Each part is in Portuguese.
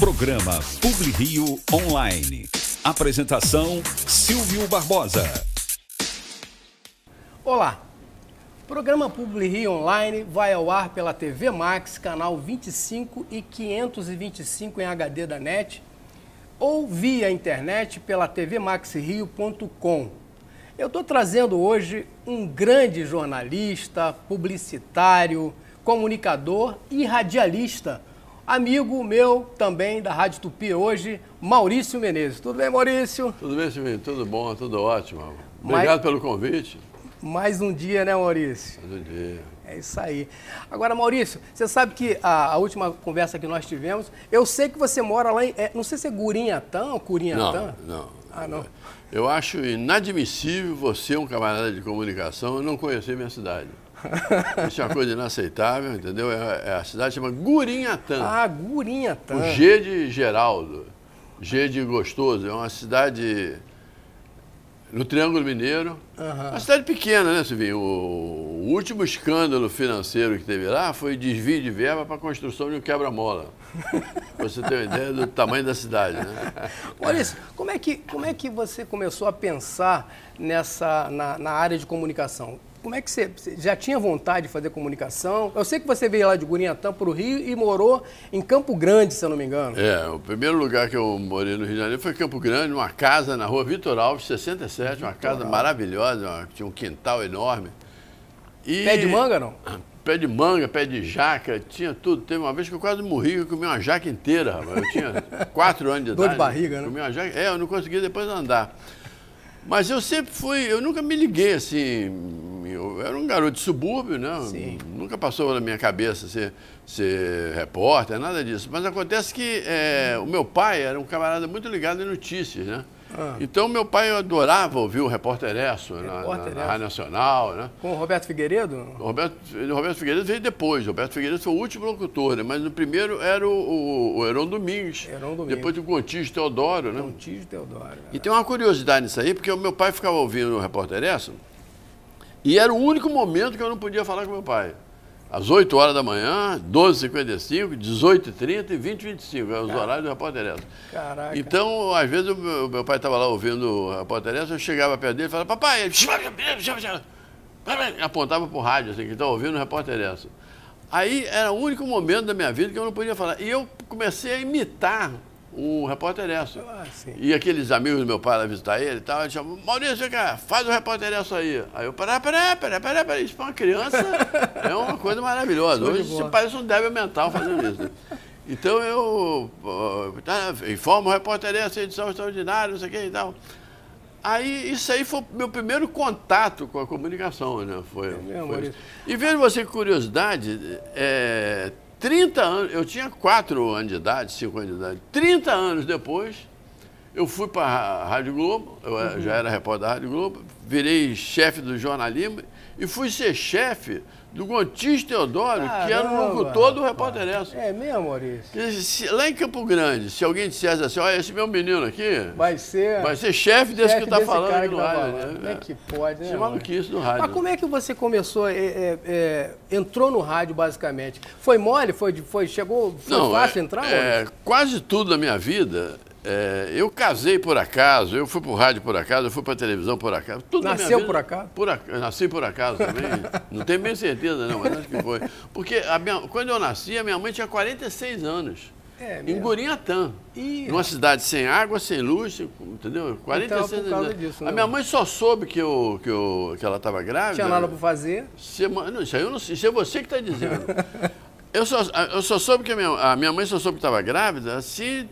Programa Publi Rio Online. Apresentação Silvio Barbosa. Olá. Programa Publi Rio Online vai ao ar pela TV Max, canal 25 e 525 em HD da NET, ou via internet pela tvmaxrio.com. Eu estou trazendo hoje um grande jornalista, publicitário, comunicador e radialista, amigo meu também da Rádio Tupi hoje, Maurício Menezes. Tudo bem, Maurício? Tudo bem, Silvinho? Tudo bom, tudo ótimo. Obrigado Mas... pelo convite. Mais um dia, né, Maurício? Mais um dia. É isso aí. Agora, Maurício, você sabe que a, a, última conversa que nós tivemos, eu sei que você mora lá em. É, não sei se é Gurinhatã ou Curinhatã. Não, não. Ah, não. Eu acho inadmissível você, um camarada de comunicação, não conhecer minha cidade. Isso é uma coisa inaceitável, entendeu? É, é a cidade chama Gurinhatã. Ah, Gurinhatã. O G de Geraldo, G de Gostoso. É uma cidade no Triângulo Mineiro. Uhum. Uma cidade pequena, né, Silvinho? O, último escândalo financeiro que teve lá foi desvio de verba para a construção de um quebra-mola. você tem uma ideia do tamanho da cidade, né? Maurício, como é que, como é que você começou a pensar nessa, na, na área de comunicação? Como é que você, você, já tinha vontade de fazer comunicação? Eu sei que você veio lá de Gurinhatã para o Rio e morou em Campo Grande, se eu não me engano. É, o primeiro lugar que eu morei no Rio de Janeiro foi Campo Grande, uma casa na rua Vitor Alves, 67, Vitor uma casa Alves. maravilhosa, uma, tinha um quintal enorme. E... Pé de manga, não? Pé de manga, pé de jaca, tinha tudo. Teve uma vez que eu quase morri, eu comi uma jaca inteira, rapaz. Eu tinha quatro anos de idade. Dor de barriga, né? Comi uma jaca, é, eu não conseguia depois andar. Mas eu sempre fui, eu nunca me liguei assim. Eu era um garoto de subúrbio, né? Sim. Nunca passou na minha cabeça ser, ser repórter, nada disso. Mas acontece que é, o meu pai era um camarada muito ligado em notícias, né? Ah. Então, meu pai adorava ouvir o Repórter Esso na, na, na Rádio Nacional. Né? Com o Roberto Figueiredo? O Roberto, o Roberto Figueiredo veio depois. O Roberto Figueiredo foi o último locutor, né? mas no primeiro era o, o, o Heron Domingues. Heron Domingues. Depois o Gontijo Teodoro. Né? Gontijo Teodoro. E tem uma curiosidade nisso aí, porque o meu pai ficava ouvindo o Repórter Esso e era o único momento que eu não podia falar com meu pai às 8 horas da manhã, 12h55, 18h30 e 20h25. É os horários do Repórter Esso. Caraca. Então, às vezes, o meu, meu pai estava lá ouvindo o Repórter Esso, eu chegava perto dele e falava, papai, apontava para o rádio, assim, que estava ouvindo o Repórter Esso. Aí era o único momento da minha vida que eu não podia falar. E eu comecei a imitar o repórter Esso. Ah, e aqueles amigos do meu pai lá visitar ele e tal, ele chamam, Maurício, vem cá, faz o repórter Esso aí. Aí eu, peraí, peraí, peraí, peraí, peraí, isso para uma criança é uma coisa maravilhosa. Hoje você parece um débil mental fazendo isso. Né? Então eu tá, informo o repórter Esso, edição extraordinária, não sei o que e tal. Aí, isso aí foi meu primeiro contato com a comunicação, né? Foi, é mesmo, foi E vendo você curiosidade, é, 30 anos, eu tinha 4 anos de idade, 5 anos de idade. 30 anos depois, eu fui para a Rádio Globo, eu uhum. já era repórter da Rádio Globo, virei chefe do jornalismo e fui ser chefe do Gontijo Teodoro, Caramba, que era o locutor do Repórter Essa. É mesmo, Maurício? lá em Campo Grande, se alguém dissesse assim, olha, esse meu menino aqui vai ser, vai ser chefe desse que está falando aqui no tá rádio. Né? Como é que pode, né? Isso é maluquice do rádio. Mas como é que você começou, é, é, é, entrou no rádio basicamente? Foi mole? Foi, foi, chegou, foi Não, fácil é, entrar? É, quase tudo na minha vida é, eu casei por acaso, eu fui para o rádio por acaso, eu fui para a televisão por acaso. Tudo Nasceu vida, por acaso? Por, nasci por acaso também. não tenho bem certeza, não, mas acho que foi. Porque minha, quando eu nasci, a minha mãe tinha 46 anos. É, em Gurinhatã. Ih, numa cidade sem água, sem luz, entendeu? 46 então, anos. Disso, a minha mãe só soube que, eu, que, eu, que ela estava grávida. Tinha nada para fazer? Semana, isso, aí eu não, isso é você que está dizendo. Eu só, eu só soube que a minha, a minha mãe só soube que estava grávida assim,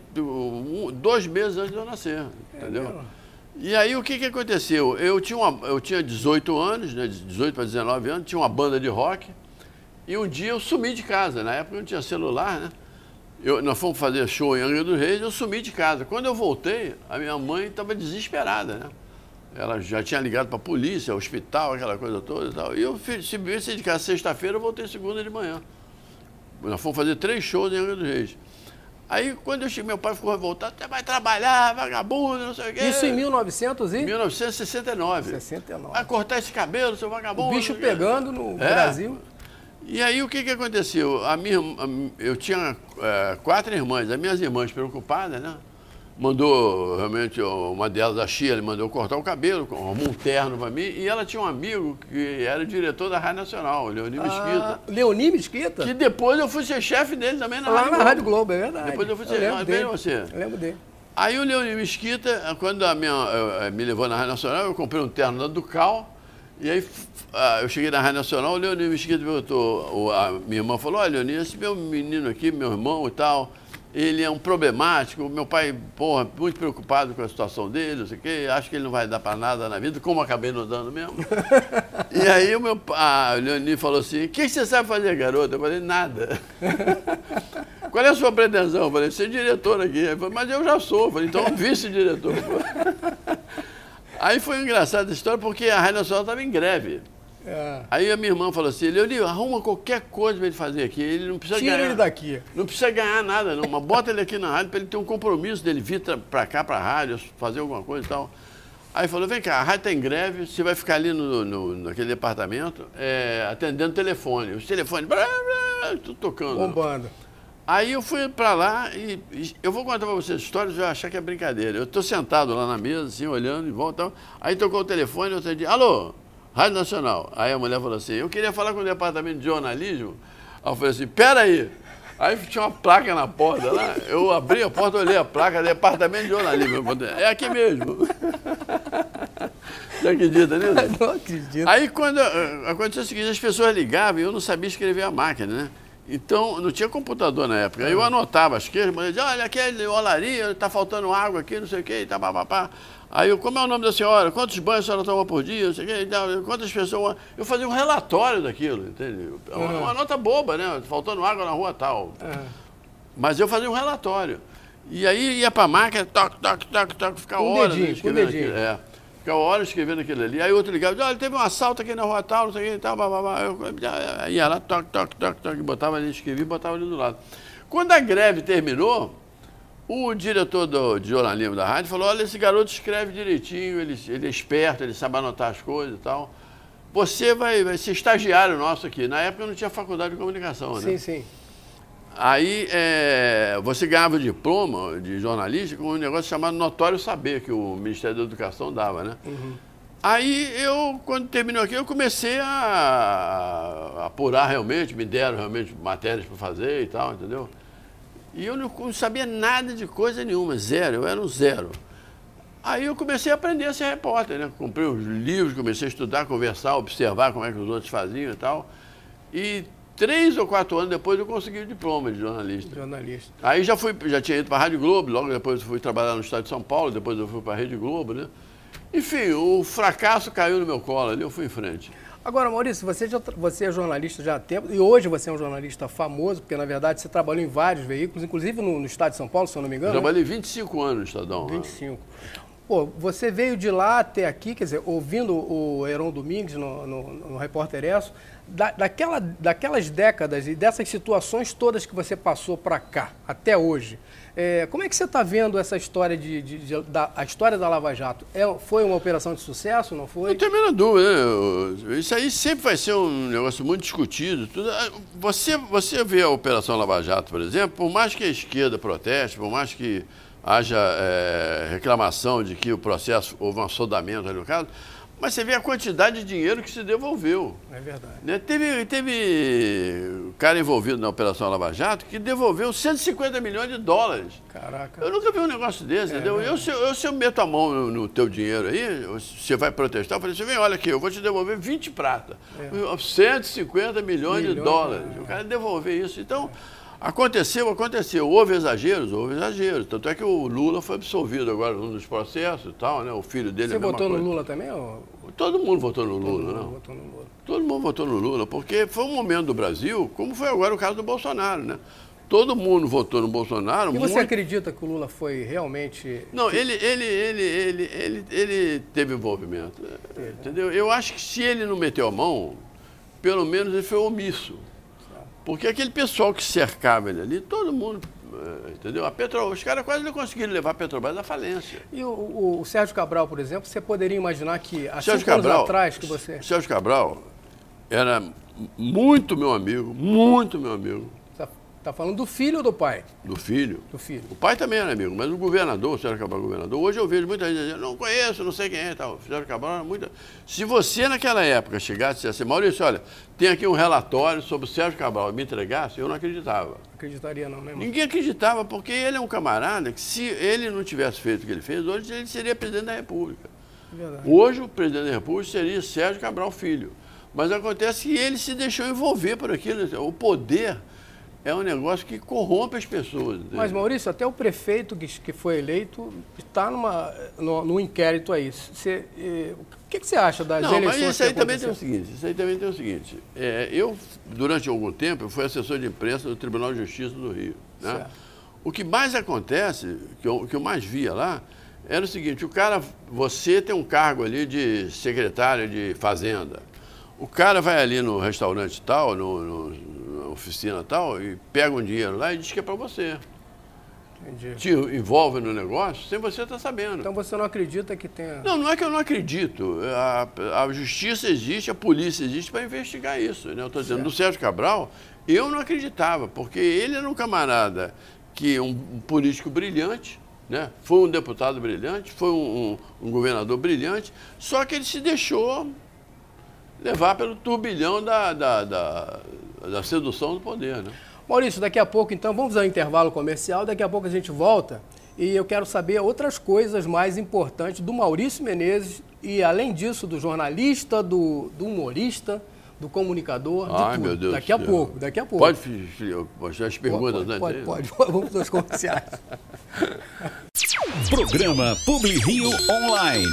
dois meses antes de eu nascer, entendeu? É e aí o que, que aconteceu? Eu tinha, uma, eu tinha 18 anos, né, 18 para 19 anos, tinha uma banda de rock, e um dia eu sumi de casa. Na época não tinha celular, né? Eu, nós fomos fazer show em Angra dos Reis, eu sumi de casa. Quando eu voltei, a minha mãe estava desesperada, né? Ela já tinha ligado para a polícia, hospital, aquela coisa toda e tal. E eu se saí de casa sexta-feira, eu voltei segunda de manhã. Nós fomos fazer três shows em Angra dos Reis. Aí, quando eu cheguei, meu pai ficou revoltado, você vai trabalhar, vagabundo, não sei o quê. Isso em 1900 e? 1969. 69. Vai cortar esse cabelo, seu vagabundo. O bicho pegando no é. Brasil. E aí o que, que aconteceu? A minha, eu tinha é, quatro irmãs, as minhas irmãs preocupadas, né? Mandou, realmente, uma delas, a Chia, mandou cortar o cabelo, arrumou um terno para mim, e ela tinha um amigo que era diretor da Rádio Nacional, o Leoni ah, Mesquita. Leoni Mesquita? Que depois eu fui ser chefe dele também na Lá Rádio na Globo. Rádio Globo, é verdade. Depois eu fui ser, eu não, você. Eu lembro dele. Aí o Leoni Mesquita, quando a minha, eu, me levou na Rádio Nacional, eu comprei um terno da Ducal, e aí ah, eu cheguei na Rádio Nacional, o Leonir Mesquita perguntou, a minha irmã falou, olha, Leonir, esse meu menino aqui, meu irmão e tal, ele é um problemático, meu pai, porra, muito preocupado com a situação dele, não sei o quê, acho que ele não vai dar para nada na vida, como acabei não dando mesmo. e aí o meu a Leonir falou assim, o que você sabe fazer, garota? Eu falei, nada. Qual é a sua pretensão? Eu falei, ser diretor aqui. Ele falou, mas eu já sou. Eu falei, então vice-diretor. Aí foi engraçada a história porque a Rádio Nacional estava em greve. É. Aí a minha irmã falou assim, Leonil, arruma qualquer coisa para ele fazer aqui. Ele não precisa Tira ganhar. ele daqui. Não precisa ganhar nada, não. Mas bota ele aqui na rádio para ele ter um compromisso dele vir para cá, para a rádio, fazer alguma coisa e tal. Aí falou, vem cá, a rádio está em greve, você vai ficar ali no, no naquele departamento é, atendendo telefone. Os telefones, blá, blá, tudo tocando. Bombando. Aí eu fui para lá e, e, eu vou contar para vocês histórias, vai achar que é brincadeira. Eu estou sentado lá na mesa, assim, olhando em volta. Aí tocou o telefone, eu atendi, alô, Rádio Nacional. Aí a mulher falou assim, eu queria falar com o departamento de jornalismo. Aí eu falei assim, peraí. Aí tinha uma placa na porta lá, eu abri a porta, olhei a placa, departamento de jornalismo. É aqui mesmo. Você acredita nisso? Não acredito. Aí quando eh, aconteceu o seguinte, as pessoas ligavam e eu não sabia escrever a máquina, né? Então, não tinha computador na época. Aí eu anotava as queixas, mas dizia, olha, aquele olaria, está faltando água aqui, não sei o quê, tá, papapá. Aí eu, como é o nome da senhora? Quantos banhos a senhora toma por dia? Não sei o quantas pessoas. Eu fazia um relatório daquilo, entende? Uma, uhum. uma nota boba, né? Faltando água na rua tal. Uhum. Mas eu fazia um relatório. E aí ia para a máquina, toque, toque, toque, toque, ficar um horas dedinho, escrevendo aquilo. É. Ficava horas escrevendo aquilo ali. Aí outro ligava, olha, teve um assalto aqui na rua tal, não sei o que tal, blá, blá, blá. Eu ia lá, toque, toque, toque, toque, botava ali, escrevia e botava ali do lado. Quando a greve terminou, o diretor do, de jornalismo da rádio falou, olha, esse garoto escreve direitinho, ele, ele é esperto, ele sabe anotar as coisas e tal. Você vai, vai ser estagiário nosso aqui. Na época eu não tinha faculdade de comunicação, né? Sim, sim. Aí é, você ganhava diploma de jornalista com um negócio chamado Notório Saber, que o Ministério da Educação dava, né? Uhum. Aí eu, quando terminou aqui, eu comecei a, a apurar realmente, me deram realmente matérias para fazer e tal, entendeu? E eu não, não, sabia nada de coisa nenhuma, zero, eu era um zero. Aí eu comecei a aprender a ser repórter, né? Comprei os livros, comecei a estudar, conversar, observar como é que os outros faziam e tal. E Três ou quatro anos depois eu consegui o diploma de jornalista. Jornalista. Aí já fui, já tinha ido para a Rádio Globo, logo depois eu fui trabalhar no estado de São Paulo, depois eu fui para a Rede Globo, né? Enfim, o fracasso caiu no meu colo ali, eu fui em frente. Agora, Maurício, você, já, você é jornalista já há tempo, e hoje você é um jornalista famoso, porque na verdade você trabalhou em vários veículos, inclusive no, no estado de São Paulo, se eu não me engano. Eu trabalhei 25 anos no Estadão. 25. Né? Pô, você veio de lá até aqui, quer dizer, ouvindo o Heron Domingues no, no, no Repórter Esso, da, daquela, daquelas décadas e dessas situações todas que você passou para cá, até hoje, é, como é que você está vendo essa história de, de, de, da, a história da Lava Jato? É, foi uma operação de sucesso, não foi? Não tenho a menor dúvida. Né? Isso aí sempre vai ser um negócio muito discutido. Tudo. Ah, você, você vê a Operação Lava Jato, por exemplo, por mais que a esquerda proteste, por mais que haja é, reclamação de que o processo houve um assodamento ali no caso, mas você vê a quantidade de dinheiro que se devolveu. É verdade. Né? Teve, teve cara envolvido na Operação Lava Jato que devolveu 150 milhões de dólares. Caraca. Eu nunca vi um negócio desse, é, entendeu? Eu se, eu, se eu meto a mão no, no teu dinheiro aí, você vai protestar, eu falei assim, vem, olha aqui, eu vou te devolver 20 prata. É. 150 milhões, milhões de dólares. É. O cara devolver isso. Então... Aconteceu, aconteceu. Houve exageros, houve exageros. Tanto é que o Lula foi absolvido agora num dos processos e tal, né? O filho dele... Você votou no Lula também? Ou... Todo mundo votou no Lula, Todo não? Votou no Lula. Todo mundo votou no Lula, porque foi um momento do Brasil, como foi agora o caso do Bolsonaro, né? Todo mundo votou no Bolsonaro. E você muito... acredita que o Lula foi realmente. Não, ele, ele, ele, ele, ele, ele teve envolvimento. Teve. Entendeu? Eu acho que se ele não meteu a mão, pelo menos ele foi omisso. Porque aquele pessoal que cercava ele ali, todo mundo, eh, entendeu? A Petro, os caras quase não conseguiram levar a Petrobras à falência. E o, o, o, Sérgio Cabral, por exemplo, você poderia imaginar que há Sérgio cinco Cabral, anos atrás que você... Sérgio Cabral, era muito meu amigo, muito meu amigo. Está falando do filho ou do pai? Do filho. Do filho. O pai também era amigo, mas o governador, o Sérgio Cabral governador, hoje eu vejo muita gente dizendo, não conheço, não sei quem é tal. O Sérgio Cabral era muito. Se você naquela época chegasse e dissesse, Maurício, olha, tem aqui um relatório sobre o Sérgio Cabral e me entregasse, eu não acreditava. Acreditaria não, né, irmão? Ninguém acreditava, porque ele é um camarada que se ele não tivesse feito o que ele fez, hoje ele seria presidente da República. Verdade. Hoje o presidente da República seria Sérgio Cabral Filho. Mas acontece que ele se deixou envolver por aquilo. O poder é um negócio que corrompe as pessoas. Entendeu? Mas, Maurício, até o prefeito que, que foi eleito está numa, no, no inquérito aí. Eh, o que, que, você acha das Não, eleições? Mas isso aí também tem o seguinte, isso aí também tem o seguinte. É, eu, durante algum tempo, eu fui assessor de imprensa do Tribunal de Justiça do Rio. Né? O que mais acontece, que eu, que eu mais via lá, era o seguinte, o cara, você tem um cargo ali de secretário de fazenda. O cara vai ali no restaurante tal, no, no oficina tal, e pega um dinheiro lá e diz que é para você. Entendi. Te envolve no negócio sem você estar tá sabendo. Então você não acredita que tenha. Não, não é que eu não acredito. A, a justiça existe, a polícia existe para investigar isso. Né? Eu estou dizendo, do Sérgio Cabral, eu não acreditava, porque ele era um camarada que um, um político brilhante, né? foi um deputado brilhante, foi um, um, um governador brilhante, só que ele se deixou levar pelo turbilhão da, da, da da sedução do poder, né? Maurício, daqui a pouco, então, vamos ao intervalo comercial, daqui a pouco a gente volta e eu quero saber outras coisas mais importantes do Maurício Menezes e, além disso, do jornalista, do, do humorista, do comunicador, Ai, de tudo. meu Deus Daqui a Deus. pouco, daqui a pouco. Pode fazer as perguntas, pode, né? Pode, pode, pode. Vamos aos comerciais. Programa Publi Rio Online.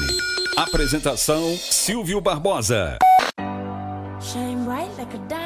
Apresentação Silvio Barbosa. Shine bright like a diamond.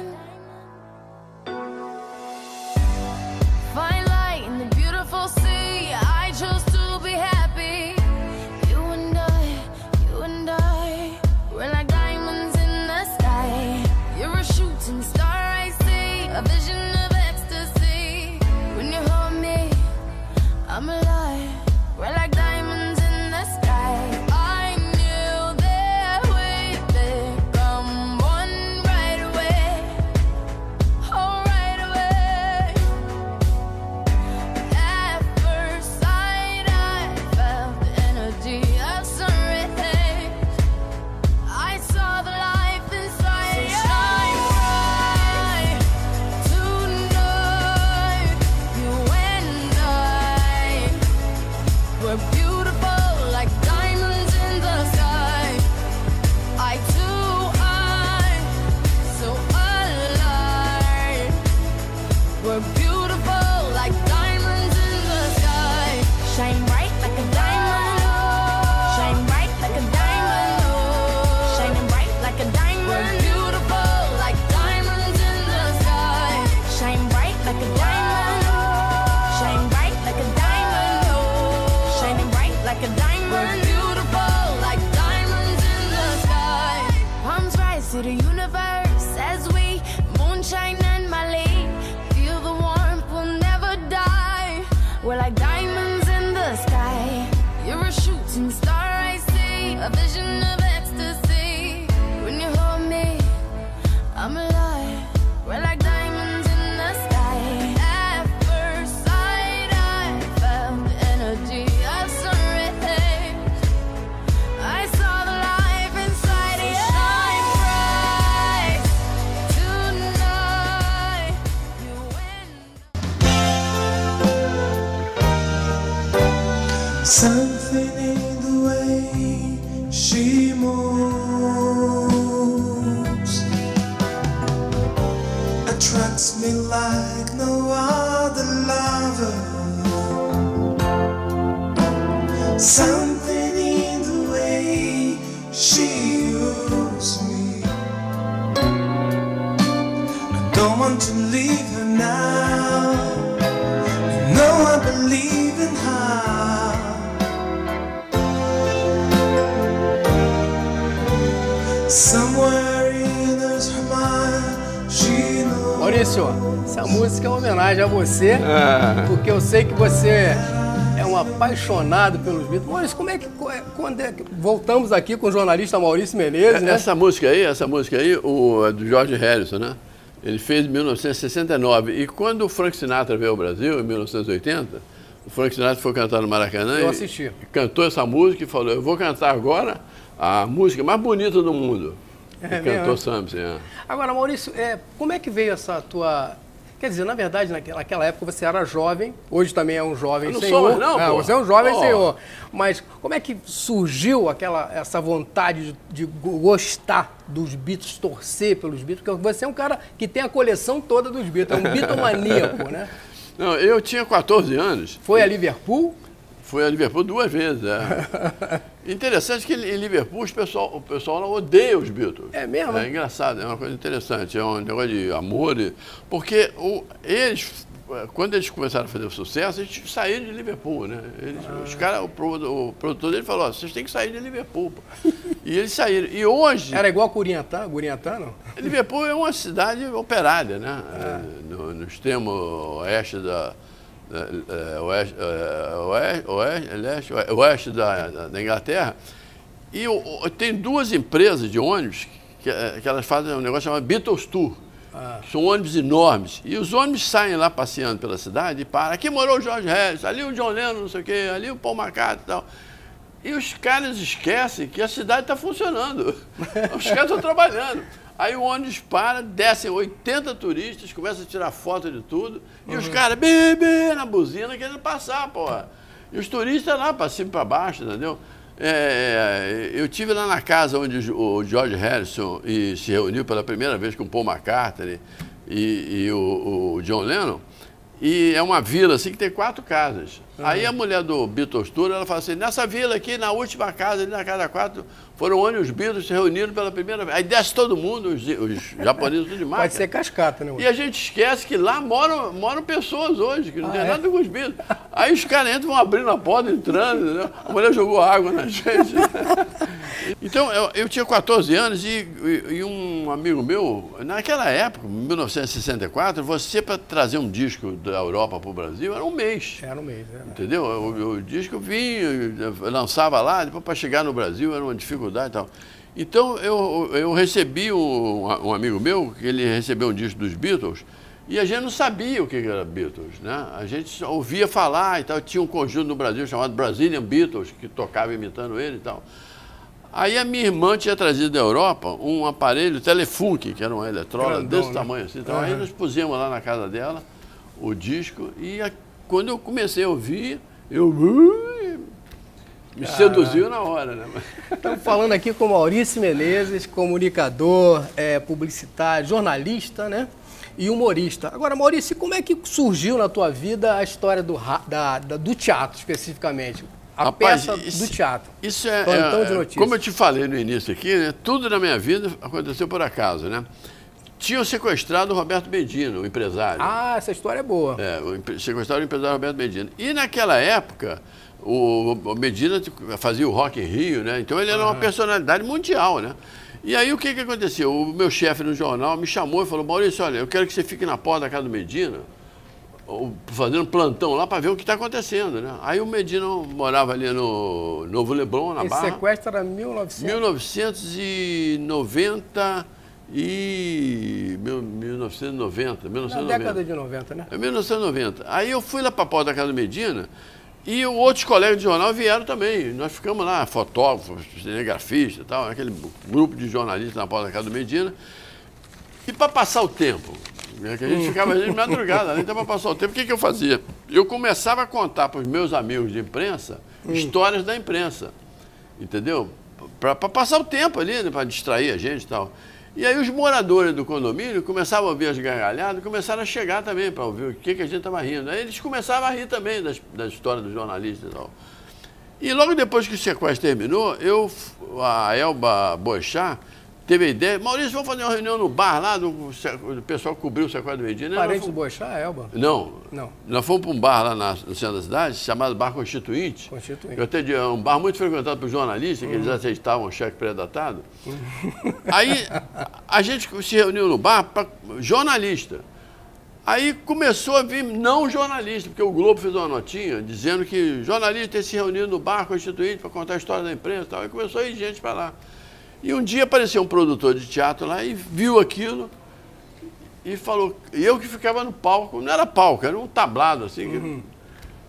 Maurício, você, é. porque eu sei que você é um apaixonado pelos Beatles. Maurício, como é que. Quando é, voltamos aqui com o jornalista Maurício Menezes, né? Essa música aí, essa música aí, o, é do George Harrison, né? Ele fez em 1969. E quando o Frank Sinatra veio ao Brasil, em 1980, o Frank Sinatra foi cantar no Maracanã. Eu assisti. E cantou essa música e falou: Eu vou cantar agora a música mais bonita do mundo. É, e cantou Samson. É. Agora, Maurício, é, como é que veio essa tua Quer dizer, na verdade, naquela época você era jovem, hoje também é um jovem eu não senhor. Sou, não, ah, você é um jovem senhor. Mas como é que surgiu aquela, essa vontade de, de gostar dos Beatles, torcer pelos Beatles? Porque você é um cara que tem a coleção toda dos Beatles, é um bitomaníaco, né? Não, eu tinha 14 anos. Foi a Liverpool? Foi a Liverpool duas vezes, é. interessante que em Liverpool o pessoal, o pessoal não odeia os Beatles. É mesmo? É engraçado, é uma coisa interessante, é um negócio de amor. Porque o, eles, quando eles começaram a fazer o sucesso, eles saíram de Liverpool, né? Eles, ah. Os cara, o, o, produtor dele falou, vocês têm que sair de Liverpool. e eles saíram. E hoje... Era igual a Curiantã, Curiantã não? Liverpool é uma cidade operária, né? Ah. No, no extremo oeste da oeste, é, oeste, oeste, oeste, oeste da, da, Inglaterra. E o, tem duas empresas de ônibus que, que elas fazem um negócio chamado Beatles Tour. Ah. São ônibus enormes. E os ônibus saem lá passeando pela cidade e param. Aqui morou o George Harrison, ali o John Lennon, não sei o quê, ali o Paul McCartney e tal. E os caras esquecem que a cidade está funcionando. Os caras estão trabalhando. Aí o ônibus para, descem 80 turistas, começam a tirar foto de tudo, e os uhum. caras, bebê, na buzina, querendo passar, porra. E os turistas lá, para cima e para baixo, entendeu? É, eu tive lá na casa onde o George Harrison e se reuniu pela primeira vez com o Paul McCartney e, e o, o John Lennon. E é uma vila assim que tem quatro casas. Aí a mulher do Beatles Tour, ela fala assim, nessa vila aqui, na última casa, ali na casa quatro, foram onde os Beatles se reuniram pela primeira vez. Aí desce todo mundo, os, os japoneses tudo demais. Pode ser cascata, né? E a gente esquece que lá moram, moram pessoas hoje, que não ah, tem é? nada com os Beatles. Aí os caras entram, vão abrindo a porta, entrando, entendeu? A mulher jogou água na gente. Então, eu, eu tinha 14 anos e, e, e, um amigo meu, naquela época, 1964, você para trazer um disco da Europa para o Brasil era um mês. Era um mês, era. Entendeu? O, o disco vinha, lançava lá, depois para chegar no Brasil era uma dificuldade e tal. Então, eu, eu recebi um, um amigo meu, que ele recebeu um disco dos Beatles, e a gente não sabia o que era Beatles, né? A gente ouvia falar e tal. Tinha um conjunto no Brasil chamado Brazilian Beatles, que tocava imitando ele e tal. Aí a minha irmã tinha trazido da Europa um aparelho Telefunk, que era uma eletrônica desse né? tamanho assim. Então uhum. aí nós pusemos lá na casa dela o disco e a, quando eu comecei a ouvir, eu me seduziu na hora, né? Estamos falando aqui com Maurício Menezes, comunicador, é, publicitário, jornalista, né? E humorista. Agora, Maurício, como é que surgiu na tua vida a história do, da, da, do teatro, especificamente? a Rapaz, peça isso, do teatro. Isso é, é, como eu te falei no início aqui, né, tudo na minha vida aconteceu por acaso, né? Tinham sequestrado o Roberto Medina, o empresário. Ah, essa história é boa. É, o, sequestraram o empresário Roberto Medina. E naquela época, o, o Medina fazia o Rock em Rio, né? Então ele era uma personalidade mundial, né? E aí o que, que aconteceu? O meu chefe no jornal me chamou e falou, Maurício, olha, eu quero que você fique na porta da casa do Medina fazendo plantão lá para ver o que está acontecendo, né? Aí o Medina morava ali no Novo Leblon, na Esse Barra. Esse sequestro era 1900... 1990 e... 1990, 1990. Na década de 90, né? É 1990. Aí eu fui lá para a porta da casa do Medina e outros colegas de jornal vieram também. Nós ficamos lá, fotógrafos, cinegrafistas e tal, aquele grupo de jornalistas na porta da casa do Medina. E para passar o tempo, né? Que a gente ficava de madrugada, nem para passar o tempo. O que, que eu fazia? Eu começava a contar para os meus amigos de imprensa hum. histórias da imprensa. Entendeu? Para passar o tempo ali, né? para distrair a gente e tal. E aí os moradores do condomínio começavam a ouvir as gargalhadas, começaram a chegar também para ouvir o que, que a gente estava rindo. Aí eles começavam a rir também das, das histórias dos jornalistas e tal. E logo depois que o sequestro terminou, eu, a Elba Boixá, teve a ideia, Maurício, vamos fazer uma reunião no bar lá, do, do pessoal que cobriu o sequestro do Medina. Parente do Boixá, Elba? Não. Não. Nós fomos para um bar lá na, no centro da cidade, chamado Bar Constituinte. Constituinte. Eu atendi, é um bar muito frequentado por jornalistas, que eles uhum. aceitavam cheque pré-datado. Uhum. Aí a gente se reuniu no bar para jornalista. Aí começou a vir não jornalista, porque o Globo fez uma notinha dizendo que jornalistas têm se reunido no bar constituinte para contar a história da imprensa e tal. Aí começou a ir gente para lá. E um dia apareceu um produtor de teatro lá e viu aquilo e falou. E eu que ficava no palco, não era palco, era um tablado assim. Uhum.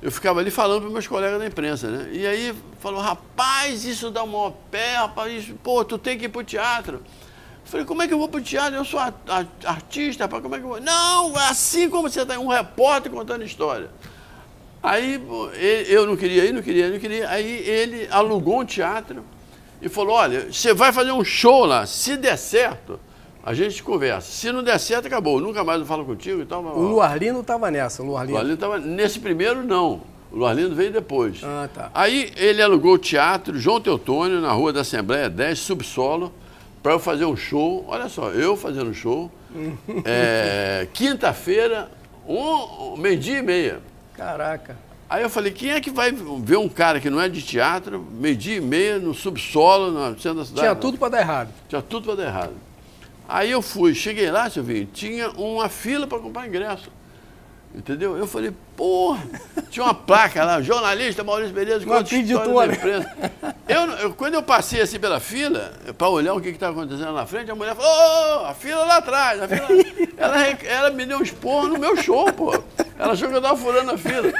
Eu ficava ali falando para meus colegas da imprensa, né? E aí falou, rapaz, isso dá um pé, rapaz, isso, pô, tu tem que ir para o teatro. Falei, como é que eu vou para o teatro? Eu sou a, a, artista, como é que eu vou? Não, assim como você está, um repórter contando história. Aí eu não queria ir, não queria, não queria. Aí ele alugou um teatro e falou, olha, você vai fazer um show lá, se der certo, a gente conversa. Se não der certo, acabou. Nunca mais eu falo contigo e tal. O Luarlino estava nessa, o Luarlino. Luarlino estava nesse primeiro, não. O Luarlino veio depois. Ah, tá. Aí ele alugou o teatro João Teotônio, na Rua da Assembleia 10, subsolo para eu fazer um show. Olha só, eu fazendo um show. é, Quinta-feira, um, meio-dia e meia. Caraca. Aí eu falei, quem é que vai ver um cara que não é de teatro, meio-dia e meia, no subsolo, no centro da cidade? Tinha tudo para dar errado. Tinha tudo para dar errado. Aí eu fui, cheguei lá, Silvinho, tinha uma fila para comprar ingresso. Entendeu? Eu falei, porra, tinha uma placa lá, jornalista Maurício Beleza, da empresa. Eu, eu, quando eu passei assim pela fila, para olhar o que estava acontecendo na frente, a mulher falou, oh, a fila lá atrás, a fila... ela, ela me deu um esporro no meu show, pô. Ela achou que eu estava furando a fila.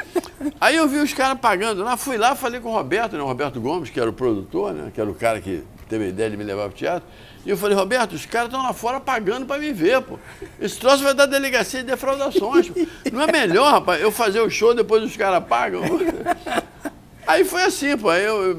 Aí eu vi os caras pagando lá, fui lá, falei com o Roberto, né, o Roberto Gomes, que era o produtor, né, que era o cara que teve a ideia de me levar para o teatro. E eu falei, Roberto, os caras estão lá fora pagando para me ver, pô. Esse troço vai dar delegacia de defraudações. Pô. Não é melhor, rapaz, eu fazer o show depois os caras pagam? Aí foi assim, pô. Aí eu,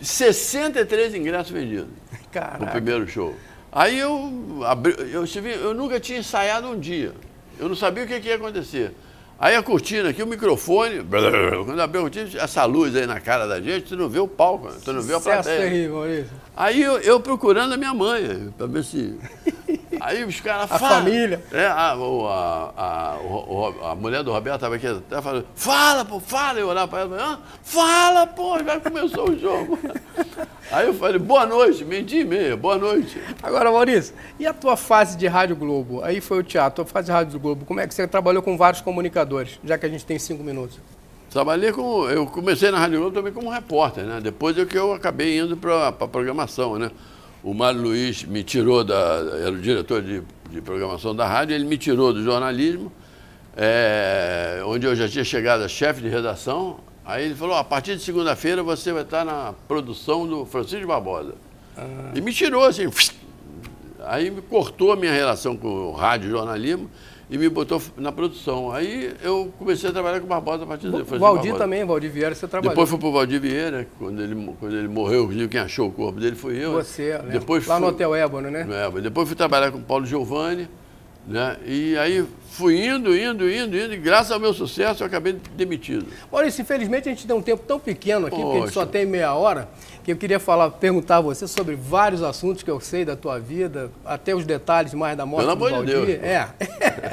63 ingressos vendidos. Caraca. No primeiro show. Aí eu, abri, eu, eu nunca tinha ensaiado um dia. Eu não sabia o que, que ia acontecer. Aí a cortina aqui, o microfone, quando abriu a cortina, essa luz aí na cara da gente, tu não vê o palco, tu não vê a plateia. terrível, Maurício. Aí eu, eu, procurando a minha mãe, para ver se. Aí os caras A família. É, a, a, a, a, mulher do Roberto estava aqui até falando, fala, pô, fala. Eu olhava para ela ah, fala, pô, já começou o jogo. Aí eu falei, boa noite, meio-dia e meia, boa noite. Agora, Maurício, e a tua fase de Rádio Globo? Aí foi o teatro, a tua fase de Rádio Globo, como é que você trabalhou com vários comunicadores, já que a gente tem cinco minutos? Trabalhei com. Eu comecei na Rádio Globo também como repórter, né? Depois é que eu acabei indo para a programação, né? O Mário Luiz me tirou da. Era o diretor de, de programação da rádio, ele me tirou do jornalismo, é, onde eu já tinha chegado a chefe de redação. Aí ele falou: a partir de segunda-feira você vai estar na produção do Francisco Barbosa. Ah. E me tirou assim. Aí me cortou a minha relação com o rádio jornalismo e me botou na produção. Aí eu comecei a trabalhar com o Barbosa a partir daí. Valdir Barbosa. também, Valdir Vieira, você trabalhou. Depois fui para o Valdir Vieira, quando ele, quando ele morreu, quem achou o corpo dele foi eu. Você, Depois Lá fui, no Hotel Ébano, né? Depois fui trabalhar com o Paulo Giovanni, né? E aí fui indo, indo, indo, indo, e graças ao meu sucesso eu acabei demitido. Maurício, infelizmente a gente tem um tempo tão pequeno aqui, Poxa. porque a gente só tem meia hora, que eu queria falar, perguntar a você sobre vários assuntos que eu sei da tua vida, até os detalhes mais da morte Pelo do Valdir. De Deus. É.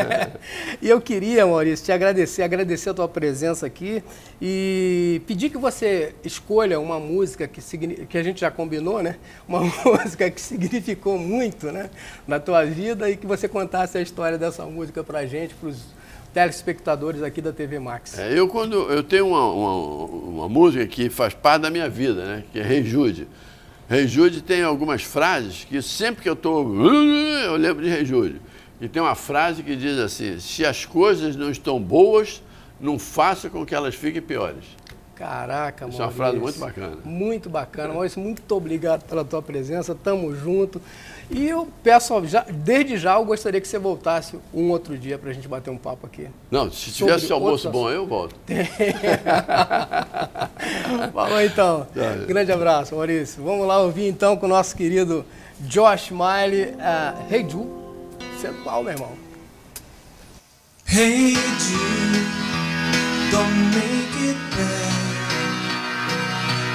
e eu queria, Maurício, te agradecer, agradecer a tua presença aqui e pedir que você escolha uma música que, que a gente já combinou, né? Uma música que significou muito, né? Na tua vida e que você contasse a história dessa música pra gente, pros telespectadores aqui da TV Max. É, eu quando eu tenho uma, uma, uma, música que faz parte da minha vida, né? Que é Rei Jude. Rei Jude tem algumas frases que sempre que eu estou eu lembro de Rei Jude. E tem uma frase que diz assim: se as coisas não estão boas, não faça com que elas fiquem piores. Caraca, Isso é uma frase muito bacana. Muito bacana. Maurício, muito obrigado pela tua presença. Tamo junto. E eu peço, já, desde já, eu gostaria que você voltasse um outro dia para a gente bater um papo aqui. Não, se tivesse almoço bom, eu volto. Falou então. Tá. Grande abraço, Maurício. Vamos lá ouvir então com o nosso querido Josh Miley, uh, Hey Ju. Central, meu irmão. Hey Jude, don't make.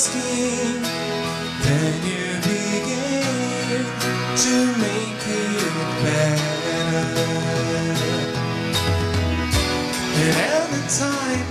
asking, then you begin to make it better. And I'm the type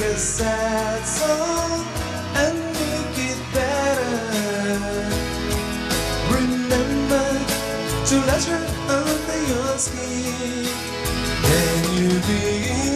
a sad song and make it better. Remember to let her under your skin. Can you be?